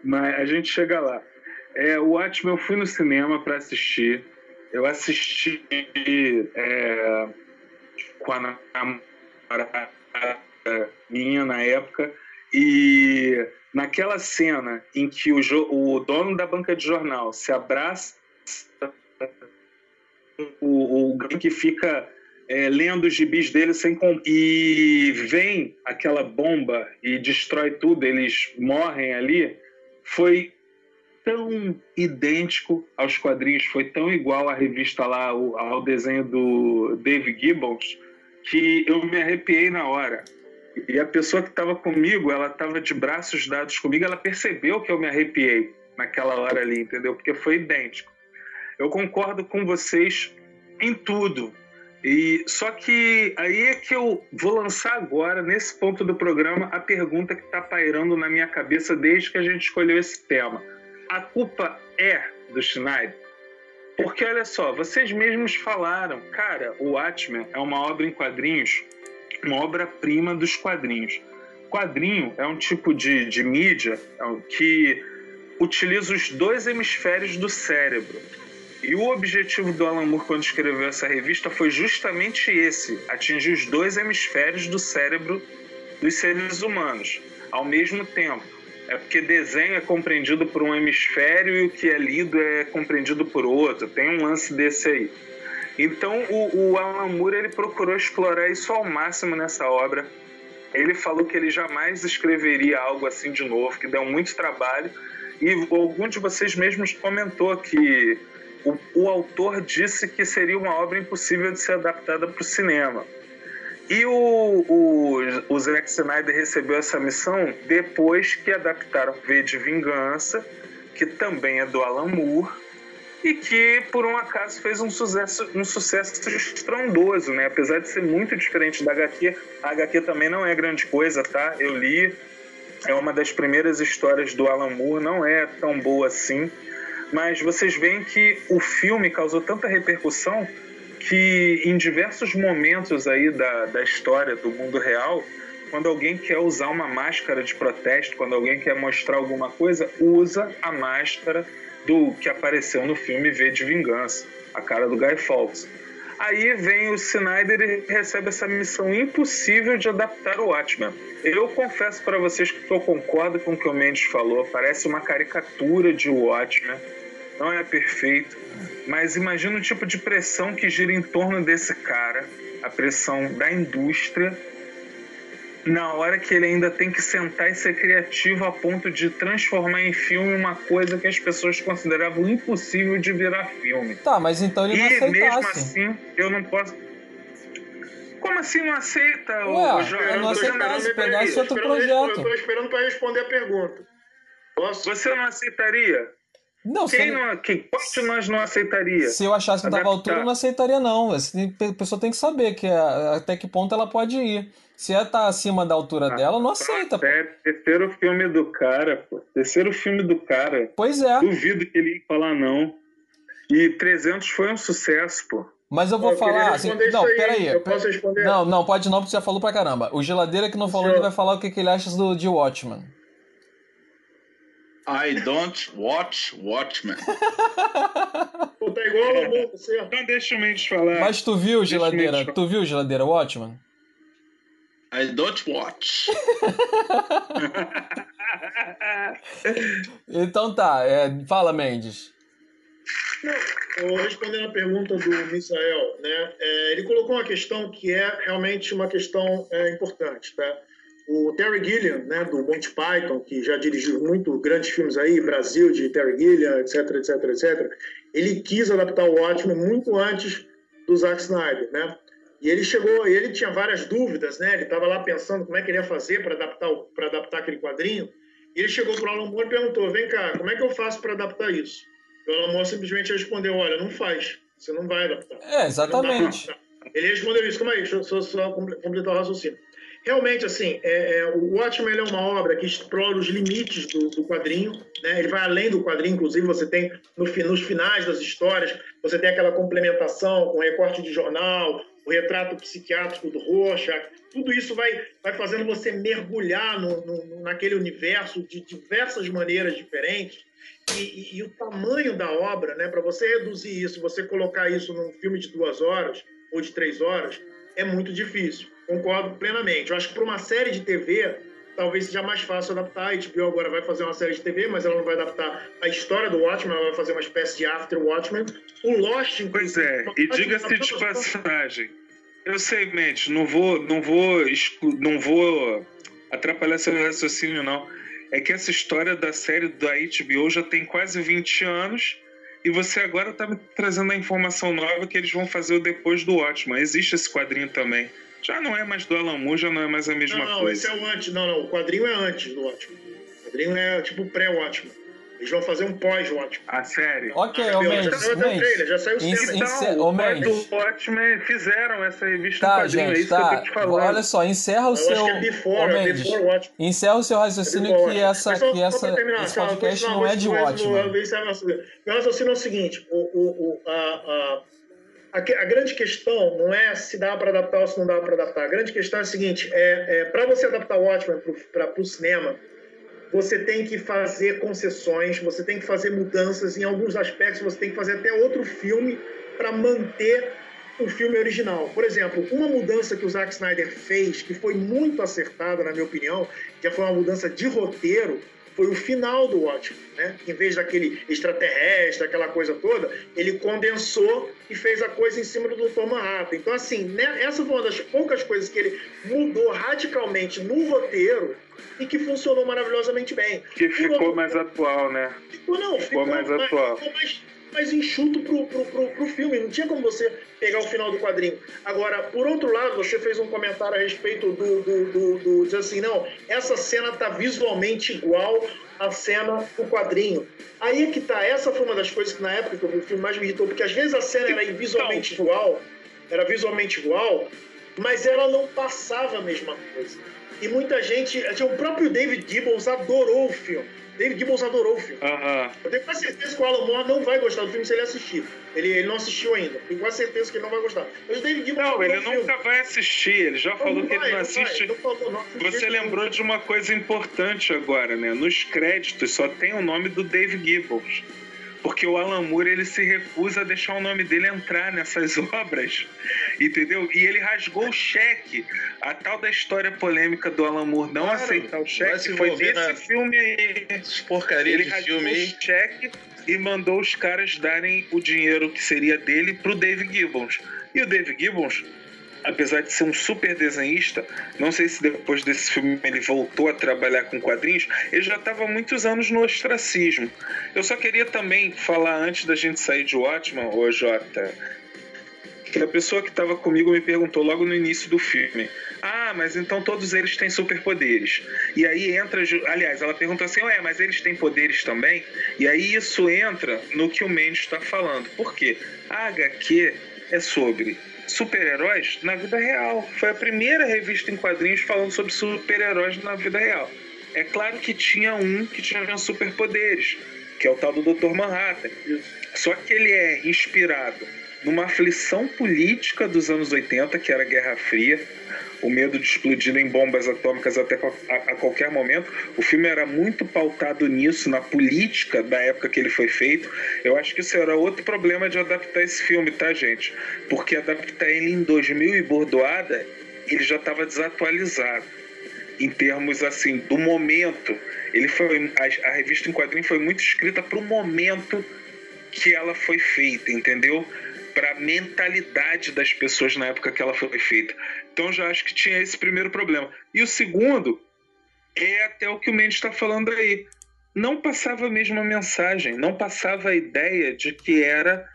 Mas a gente chega lá. É, o Watchmen eu fui no cinema para assistir. Eu assisti é, com a namorada minha na época. E naquela cena em que o, o dono da banca de jornal se abraça, o, o que fica é, lendo os gibis dele sem e vem aquela bomba e destrói tudo, eles morrem ali, foi tão idêntico aos quadrinhos, foi tão igual à revista lá, ao, ao desenho do Dave Gibbons, que eu me arrepiei na hora. E a pessoa que estava comigo, ela estava de braços dados comigo, ela percebeu que eu me arrepiei naquela hora ali, entendeu? Porque foi idêntico. Eu concordo com vocês em tudo. E só que aí é que eu vou lançar agora, nesse ponto do programa, a pergunta que está pairando na minha cabeça desde que a gente escolheu esse tema. A culpa é do Schneider? Porque olha só, vocês mesmos falaram, cara, o Watchmen é uma obra em quadrinhos uma obra-prima dos quadrinhos. Quadrinho é um tipo de, de mídia é que utiliza os dois hemisférios do cérebro. E o objetivo do Alan Moore quando escreveu essa revista foi justamente esse: atingir os dois hemisférios do cérebro dos seres humanos ao mesmo tempo. É porque desenho é compreendido por um hemisfério e o que é lido é compreendido por outro. Tem um lance desse aí. Então o, o Alan Moore ele procurou explorar isso ao máximo nessa obra. Ele falou que ele jamais escreveria algo assim de novo, que deu muito trabalho. E algum de vocês mesmos comentou que o, o autor disse que seria uma obra impossível de ser adaptada para o cinema. E o, o, o Zack Snyder recebeu essa missão depois que adaptaram V de Vingança, que também é do Alan Moore, e que por um acaso fez um sucesso, um sucesso estrondoso, né? Apesar de ser muito diferente da HQ, a HQ também não é grande coisa, tá? Eu li, é uma das primeiras histórias do Alan Moore, não é tão boa assim, mas vocês veem que o filme causou tanta repercussão que em diversos momentos aí da, da história do mundo real, quando alguém quer usar uma máscara de protesto, quando alguém quer mostrar alguma coisa, usa a máscara do que apareceu no filme V de Vingança, a cara do Guy Fawkes. Aí vem o Snyder e recebe essa missão impossível de adaptar o Watchmen. Eu confesso para vocês que eu concordo com o que o Mendes falou, parece uma caricatura de Watchmen, não é perfeito, mas imagina o tipo de pressão que gira em torno desse cara, a pressão da indústria na hora que ele ainda tem que sentar e ser criativo a ponto de transformar em filme uma coisa que as pessoas consideravam impossível de virar filme. Tá, mas então ele não aceitasse. E mesmo assim, eu não posso... Como assim não aceita, Ué, o João? Eu não aceitasse, pegasse outro projeto. Eu tô esperando para responder a pergunta. Posso? Você não aceitaria? Não, quem, não, quem nós não aceitaria? Se eu achasse que dava altura, eu não aceitaria, não. A pessoa tem que saber que até que ponto ela pode ir. Se ela tá acima da altura ah, dela, não aceita. É, terceiro filme do cara, pô. Terceiro filme do cara. Pois é. Duvido que ele ia falar não. E 300 foi um sucesso, pô. Mas eu vou eu falar assim. Não, aí, peraí. Eu posso responder? Não, não, pode não, porque você já falou pra caramba. O geladeira que não falou, ele vai falar o que, que ele acha do, de Watchman. I don't watch Watchmen. Pô, tá igual ao é. você. Então deixa o Mendes falar. Mas tu viu, deixa geladeira? Tu viu, geladeira, Watchman? I don't watch. então tá, é, fala, Mendes. Não, respondendo a pergunta do Misael, né, é, ele colocou uma questão que é realmente uma questão é, importante. Tá? O Terry Gilliam, né, do Monty Python, que já dirigiu muito grandes filmes aí, Brasil, de Terry Gilliam, etc, etc, etc, ele quis adaptar o Watchmen muito antes do Zack Snyder, né? E ele chegou, ele tinha várias dúvidas, né? Ele estava lá pensando como é que ele ia fazer para adaptar, para adaptar aquele quadrinho. E ele chegou para o Alan Moore e perguntou: "Vem cá, como é que eu faço para adaptar isso?" E o Alan Moore simplesmente respondeu: "Olha, não faz. Você não vai adaptar." É, exatamente. Ele respondeu isso. Aí, deixa eu só, só completar o raciocínio. Realmente, assim, é, é, o Watchmen é uma obra que explora os limites do, do quadrinho, né? ele vai além do quadrinho, inclusive você tem no, nos finais das histórias, você tem aquela complementação com recorte de jornal, o retrato psiquiátrico do Rorschach, tudo isso vai, vai fazendo você mergulhar no, no, naquele universo de diversas maneiras diferentes. E, e, e o tamanho da obra, né, para você reduzir isso, você colocar isso num filme de duas horas ou de três horas, é muito difícil. Concordo plenamente. Eu acho que para uma série de TV, talvez seja mais fácil adaptar. A HBO agora vai fazer uma série de TV, mas ela não vai adaptar a história do Watchmen, ela vai fazer uma espécie de After Watchmen. O Lost, Pois é, e diga-se de passagem. Eu sei, mente, não vou, não vou, não vou atrapalhar seu raciocínio, não. É que essa história da série da HBO já tem quase 20 anos e você agora está me trazendo a informação nova que eles vão fazer o depois do Watchmen. Existe esse quadrinho também. Já não é mais do Alan Moore, já não é mais a mesma não, não, coisa. Esse é o antes. Não, não. O quadrinho é antes do Watchmen. O quadrinho é tipo pré-Watchmen. Eles vão fazer um pós-Watchmen. A série? Ok, ah, Mendes. Já saiu até o trailer, já saiu o ince- Então, ô, o Mendes. do Watchmen fizeram essa revista Tá, quadrinho, é gente, isso que eu tá. tô te falando. Olha só, encerra o Eu seu. acho que é before, Ô, é before Watchmen. encerra o seu raciocínio Before que essa, só- que essa, terminar, esse podcast não é de Watchmen. nosso- Meu raciocínio é o seguinte: o, o, o, a, a, a, a grande questão não é se dá para adaptar ou se não dá para adaptar. A grande questão é a seguinte: é, é para você adaptar o Watchmen para o cinema, você tem que fazer concessões, você tem que fazer mudanças em alguns aspectos, você tem que fazer até outro filme para manter o filme original. Por exemplo, uma mudança que o Zack Snyder fez, que foi muito acertada, na minha opinião, que foi uma mudança de roteiro, foi o final do Watchmen, né? Em vez daquele extraterrestre, aquela coisa toda, ele condensou e fez a coisa em cima do Dr. Manhattan. Então, assim, né, essa foi uma das poucas coisas que ele mudou radicalmente no roteiro e que funcionou maravilhosamente bem. Que ficou outro- mais atual, né? Ficou, não, ficou, mais atual. Ficou mais, mais enxuto pro, pro, pro, pro filme. Não tinha como você pegar o final do quadrinho. Agora, por outro lado, você fez um comentário a respeito do. do, do, do diz assim, não, essa cena tá visualmente igual à cena do quadrinho. Aí é que tá. Essa foi uma das coisas que na época que o filme mais me irritou, porque às vezes a cena era visualmente igual, era visualmente igual, mas ela não passava a mesma coisa. E muita gente. O próprio David Gibbons adorou o filme. David Gibbons adorou o filme. Aham. Eu tenho quase certeza que o Alan Moore não vai gostar do filme se ele assistir. Ele, ele não assistiu ainda. Tenho quase certeza que ele não vai gostar. Mas o David Gibbons Não, ele o filme. nunca vai assistir. Ele já falou que ele vai, não vai. assiste. Não falou, não Você lembrou nenhum. de uma coisa importante agora, né? Nos créditos só tem o nome do Dave Gibbons. Porque o Alan Moore ele se recusa a deixar o nome dele entrar nessas obras, entendeu? E ele rasgou o cheque. A tal da história polêmica do Alan Moore não Claro, aceitar o cheque foi nesse filme aí. Porcaria Ele de rasgou filme aí. o cheque e mandou os caras darem o dinheiro que seria dele pro Dave Gibbons. E o Dave Gibbons, apesar de ser um super desenhista, não sei se depois desse filme ele voltou a trabalhar com quadrinhos, ele já estava há muitos anos no ostracismo. Eu só queria também falar antes da gente sair de Watchmen, ô Jota, que a pessoa que estava comigo me perguntou logo no início do filme: Ah, mas então todos eles têm superpoderes. E aí entra. Aliás, ela perguntou assim: Ué, mas eles têm poderes também? E aí isso entra no que o Mendes está falando. Por quê? A HQ é sobre super-heróis na vida real. Foi a primeira revista em quadrinhos falando sobre super-heróis na vida real. É claro que tinha um que tinha superpoderes, que é o tal do Dr. Manhattan. Só que ele é inspirado numa aflição política dos anos 80, que era a Guerra Fria, o medo de explodir em bombas atômicas até a, a qualquer momento. O filme era muito pautado nisso, na política da época que ele foi feito. Eu acho que isso era outro problema de adaptar esse filme, tá, gente? Porque adaptar ele em 2000 e bordoada, ele já estava desatualizado em termos assim do momento. Ele foi a, a revista em quadrinho foi muito escrita para o momento que ela foi feita, entendeu? Para a mentalidade das pessoas na época que ela foi feita. Então já acho que tinha esse primeiro problema. E o segundo é até o que o Mendes está falando aí. Não passava a mesma mensagem, não passava a ideia de que era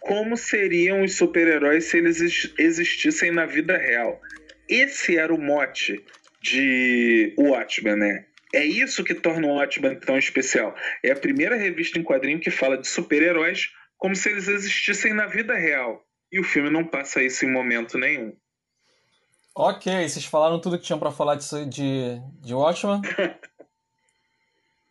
como seriam os super-heróis se eles existissem na vida real. Esse era o mote de Watchmen, né? É isso que torna o Watchmen tão especial. É a primeira revista em quadrinho que fala de super-heróis como se eles existissem na vida real. E o filme não passa isso em momento nenhum. Ok, vocês falaram tudo que tinham para falar de, de, de Watchmen?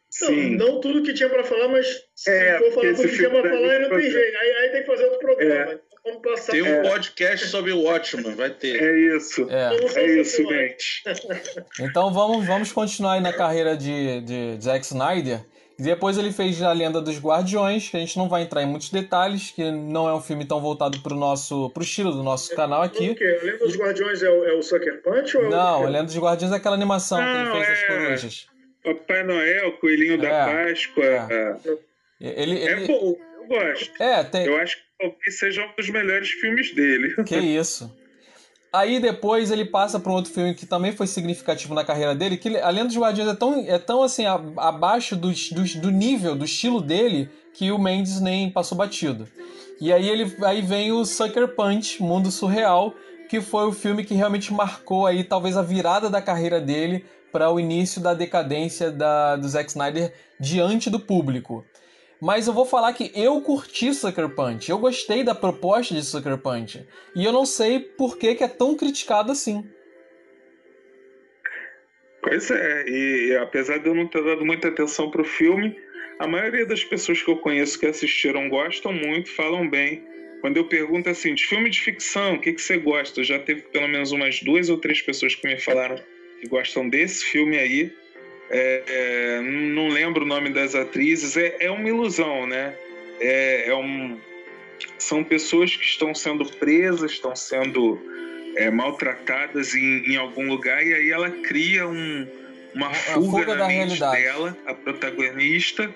Sim. Não, não tudo que tinha para falar, mas se é, for falar tudo que tinha para falar, aí não tem jeito. Aí, aí, tem que fazer outro programa. É. Então, tem um podcast sobre o Watchmen, vai ter. É isso. É, é isso, gente. Então vamos, vamos continuar aí na carreira de, de Zack Snyder. Depois ele fez A Lenda dos Guardiões, que a gente não vai entrar em muitos detalhes, que não é um filme tão voltado pro nosso pro estilo do nosso é, canal aqui. O quê? A Lenda dos Guardiões é o, é o Sucker Punch? Ou é não, A Lenda dos Guardiões é aquela animação não, que ele fez das é... corujas. Papai Noel, Coelhinho é, da Páscoa. É. Ele, ele, é bom, eu gosto. É, tem... Eu acho que talvez seja um dos melhores filmes dele. Que isso. Aí depois ele passa para um outro filme que também foi significativo na carreira dele, que A Lenda dos Guardiões é tão, é tão assim, abaixo do, do, do nível, do estilo dele, que o Mendes nem passou batido. E aí, ele, aí vem o Sucker Punch, Mundo Surreal, que foi o filme que realmente marcou aí talvez a virada da carreira dele para o início da decadência da, do Zack Snyder diante do público. Mas eu vou falar que eu curti Sucker Punch, eu gostei da proposta de Sucker Punch. E eu não sei por que, que é tão criticado assim. Pois é, e, e apesar de eu não ter dado muita atenção pro filme, a maioria das pessoas que eu conheço que assistiram gostam muito, falam bem. Quando eu pergunto assim, de filme de ficção, o que, que você gosta? Já teve pelo menos umas duas ou três pessoas que me falaram que gostam desse filme aí. É, é, não lembro o nome das atrizes, é, é uma ilusão, né? É, é, um, são pessoas que estão sendo presas, estão sendo é, maltratadas em, em, algum lugar, e aí ela cria um, uma fuga, fuga na mente realidade. dela, a protagonista,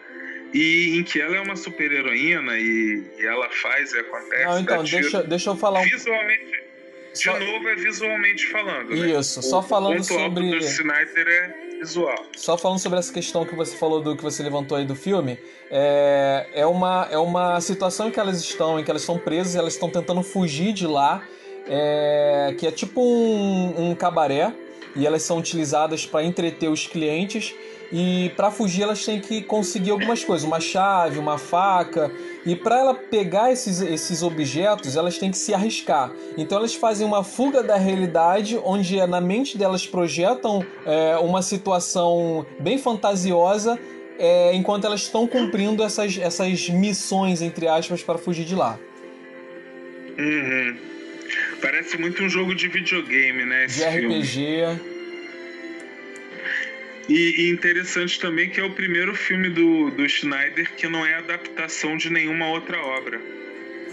e em que ela é uma super heroína e, e ela faz e acontece. Não, então, deixa, deixa eu falar um. Visualmente de só... novo é visualmente falando. Né? Isso, só falando o sobre. O do Snyder é visual. Só falando sobre essa questão que você falou do que você levantou aí do filme, é, é, uma, é uma situação em que elas estão, em que elas estão presas, elas estão tentando fugir de lá, é, que é tipo um, um cabaré, e elas são utilizadas para entreter os clientes. E para fugir elas têm que conseguir algumas coisas, uma chave, uma faca. E para ela pegar esses, esses objetos, elas têm que se arriscar. Então elas fazem uma fuga da realidade, onde na mente delas projetam é, uma situação bem fantasiosa, é, enquanto elas estão cumprindo essas, essas missões, entre aspas, para fugir de lá. Uhum. Parece muito um jogo de videogame, né? de RPG. E, e, interessante também que é o primeiro filme do, do Schneider que não é adaptação de nenhuma outra obra.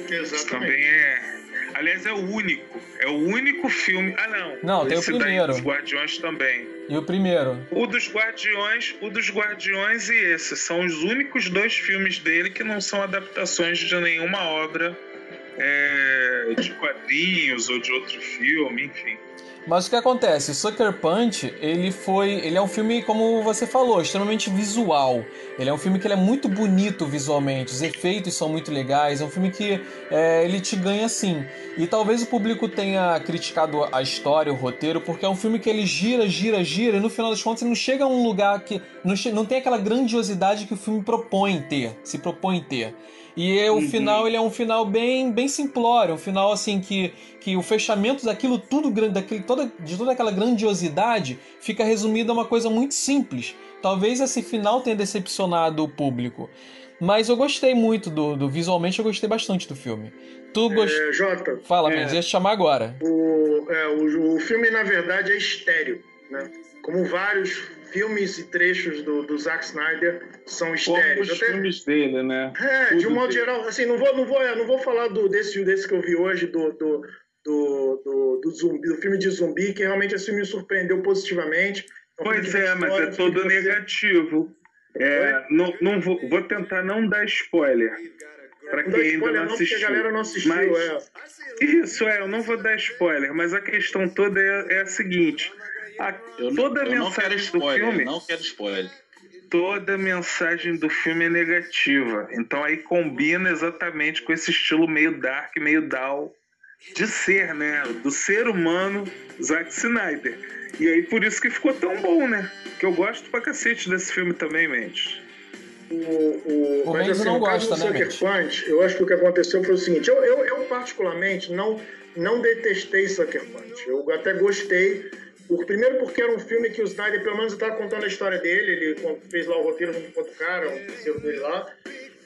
Exatamente. Isso também é. Aliás, é o único. É o único filme. Ah, não. Não, tem o primeiro. Daí, Guardiões também. E o primeiro? O dos Guardiões, o dos Guardiões e esse são os únicos dois filmes dele que não são adaptações de nenhuma obra é, de quadrinhos ou de outro filme, enfim. Mas o que acontece? O Sucker Punch, ele foi, ele é um filme como você falou, extremamente visual. Ele é um filme que é muito bonito visualmente, os efeitos são muito legais. É um filme que é, ele te ganha sim. E talvez o público tenha criticado a história, o roteiro, porque é um filme que ele gira, gira, gira e no final das contas ele não chega a um lugar que não, não tem aquela grandiosidade que o filme propõe ter, se propõe ter. E é, o uhum. final ele é um final bem bem simplório, um final assim que, que o fechamento daquilo tudo grande, daquele toda de toda aquela grandiosidade fica resumido a uma coisa muito simples. Talvez esse final tenha decepcionado o público. Mas eu gostei muito do, do visualmente, eu gostei bastante do filme. Tu gost... É, Jota. Fala, é, ia te chamar agora. O, é, o, o filme, na verdade, é estéreo, né? Como vários filmes e trechos do, do Zack Snyder são estéreos. Os Até... filmes dele, né? É, Tudo de um modo dele. geral, assim, não vou, não vou, não vou falar do, desse, desse que eu vi hoje, do, do, do, do, do zumbi, do filme de zumbi, que realmente filme me surpreendeu positivamente. É pois é, mas é todo negativo. É, não, não vou, vou tentar não dar spoiler. Para quem ainda não assistiu. Não, a galera não assistiu, mas, é. Isso, é, eu não vou dar spoiler, mas a questão toda é, é a seguinte. A, Eu, toda eu não mensagem quero do spoiler, filme não quero spoiler. toda mensagem do filme é negativa. Então aí combina exatamente com esse estilo meio dark, meio down de ser, né? Do ser humano Zack Snyder. E aí por isso que ficou tão bom, né? Que eu gosto pra cacete desse filme também, Mendes. O, o, O mas assim, não gosta, do né, Sucker Punch, eu acho que o que aconteceu foi o seguinte: eu, eu, eu particularmente não, não detestei Sucker Punch. Eu até gostei. Por, primeiro porque era um filme que o Snyder, pelo menos, estava contando a história dele. Ele fez lá o roteiro junto com outro cara, o terceiro dele lá.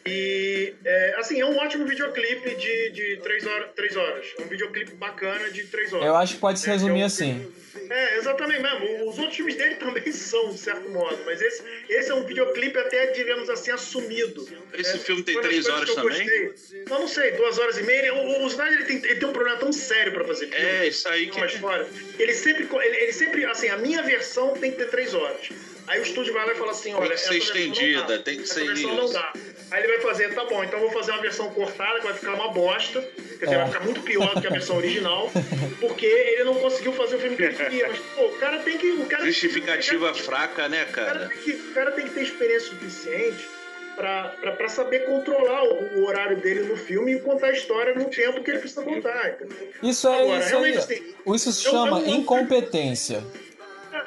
E, é, assim, é um ótimo videoclipe de, de três, horas, três horas. É um videoclipe bacana de três horas. Eu acho que pode se É, resumir que é um assim. filme- É, exatamente mesmo. Os outros filmes dele também são, de certo modo. Mas esse, esse é um videoclipe até, digamos assim, assumido. Esse É, filme tem três horas eu também? gostei. Não, não sei, duas horas e meia. O, o Snyder ele tem, ele tem um problema tão sério pra fazer filme. É, isso aí que- Uma história. Ele sempre, ele, ele sempre, assim, a minha versão tem que ter três horas. Aí o estúdio vai lá e fala assim, olha, que essa ser estendida, tem que essa ser versão isso. não dá. Aí ele vai fazer, tá bom, então eu vou fazer uma versão cortada que vai ficar uma bosta, quer dizer, É. vai ficar muito pior do que a versão original, porque ele não conseguiu fazer o filme que ele queria. Mas, pô, o cara tem que. O cara, Justificativa o cara- fraca, né, o cara cara? tem que, o cara tem que ter experiência suficiente pra, pra, pra saber controlar o, o horário dele no filme e contar a história no tempo que ele precisa contar. Isso é Agora, isso aí. assim, Isso se eu- chama eu- incompetência.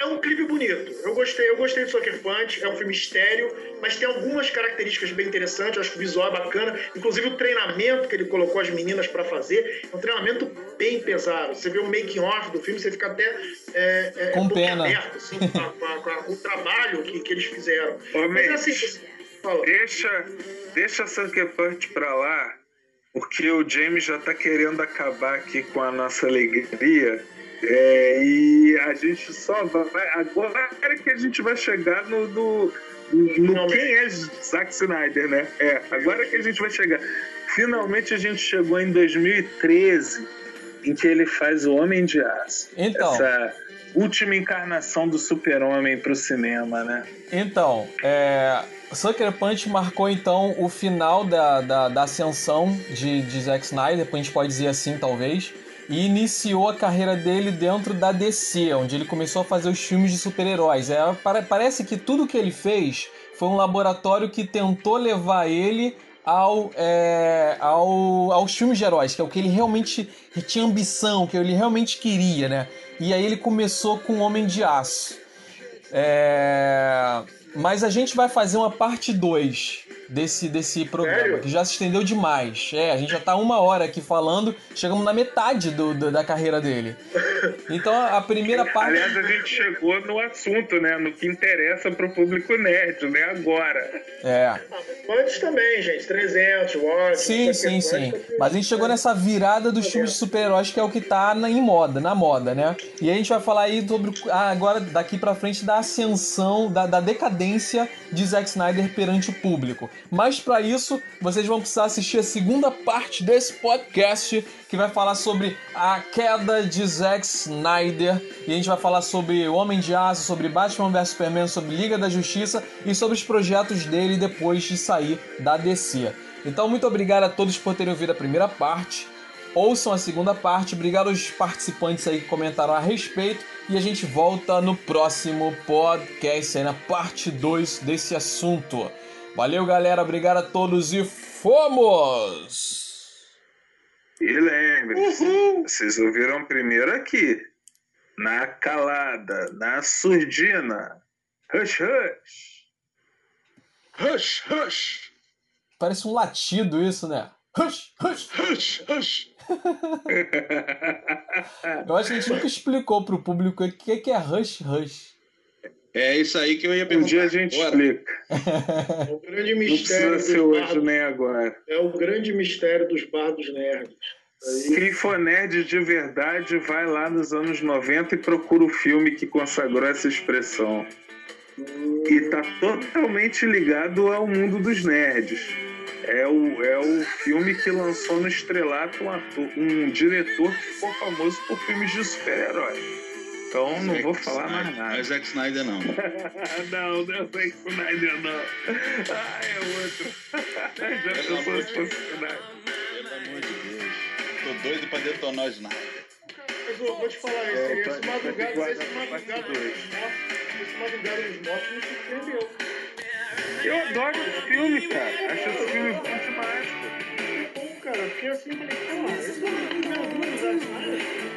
É um clipe bonito. Eu gostei, eu gostei do Sucker Punch. É um filme estéreo, mas tem algumas características bem interessantes. Eu acho que o visual é bacana. Inclusive o treinamento que ele colocou as meninas pra fazer é um treinamento bem pesado. Você vê o making off do filme, você fica até é, é, Com pena. aberta, assim, com, a- com a- com a- com o trabalho que, que eles fizeram. Ô, mas assim, fala. Deixa, deixa Sucker Punch pra lá, porque o James já tá querendo acabar aqui com a nossa alegria. É, e a gente só vai. Agora é que a gente vai chegar no. no, no quem é Zack Snyder, né? É, agora que a gente vai chegar. Finalmente a gente chegou em 2013, em que ele faz o Homem de Aço. Então. Essa última encarnação do super-homem pro cinema, né? Então, é, Sucker Punch marcou então o final da, da, da ascensão de, de Zack Snyder, a gente pode dizer assim, talvez, e iniciou a carreira dele dentro da DC, onde ele começou a fazer os filmes de super-heróis. É, pare- parece que tudo que ele fez foi um laboratório que tentou levar ele ao, é, ao, aos filmes de heróis, que é o que ele realmente tinha ambição, que ele realmente queria, né? E aí ele começou com Homem de Aço. É, Mas a gente vai fazer uma parte 2 desse, desse programa, Sério? que já se estendeu demais. É, a gente já tá uma hora aqui falando, chegamos na metade do, do- da carreira dele. Então a primeira parte. Aliás, a gente chegou no assunto, né? No que interessa pro público nerd, né? Agora. É. Antes também, gente. 300, Watch. Sim, sim, sim. Mas a gente chegou nessa virada dos filmes de super-heróis que é o que tá na, em moda, na moda, né? E a gente vai falar aí sobre ah, agora daqui pra frente da ascensão, da, da decadência de Zack Snyder perante o público. Mas pra isso, vocês vão precisar assistir a segunda parte desse podcast que vai falar sobre a queda de Zack Snyder e a gente vai falar sobre o Homem de Aço, sobre Batman vs Superman, sobre Liga da Justiça e sobre os projetos dele depois de sair da DC. Então, muito obrigado a todos por terem ouvido a primeira parte. Ouçam a segunda parte. Obrigado aos participantes aí que comentaram a respeito. E a gente volta no próximo podcast, aí na parte 2 desse assunto. Valeu, galera. Obrigado a todos e fomos! E lembre-se, vocês ouviram primeiro aqui. Na calada, na surdina. Hush, hush. Hush, hush, Parece um latido isso, né? Hush, hush. hush, hush. Eu acho que a gente nunca explicou pro público o que que é Rush Rush. É isso aí que eu ia Um perguntar. dia a gente agora. explica. É o grande Não mistério precisa dos ser hoje bardos. nem agora. É o grande mistério dos bardos nerds. Aí, Quem for nerd de verdade, vai lá nos anos 90 e procura o filme que consagrou essa expressão. E tá totalmente ligado ao mundo dos nerds. É o, é o filme que lançou no estrelato um, ator- um diretor que ficou famoso por filmes de super-herói. Então não vou falar mais nada. Não é Zack Snyder, não. não, não é Zack Snyder, não. Ah, é outro. Já pensou se fosse Snyder. Pelo amor de Deus. Tô doido pra detonar o Snyder. Mas eu vou te falar, esse, É, esse madrugada, esse madrugada dos mortos, esse madrugada dos mortos me surpreendeu. Eu adoro esse filme, cara. Acho esse filme bom demais, cara, eu fiquei assim, falei, pô, esse madrugada dos mortos,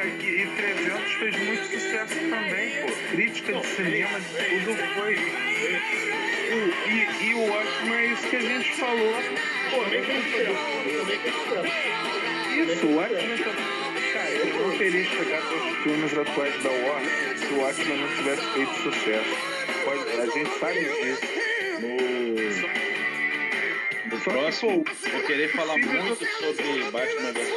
E, aqui, e 300 fez muito sucesso também, pô. Crítica de cinema, de tudo foi. O- e, e o ótimo é isso que a gente falou. Pô, também tem sucesso. Isso, o Watchmen tá... Cara, eu não teria chegado aos filmes atuais da Warner se o Watchmen não tivesse feito sucesso. Pode, a gente sabe disso. No, no Só que, próximo, pô, vou querer falar muito sobre Batman vs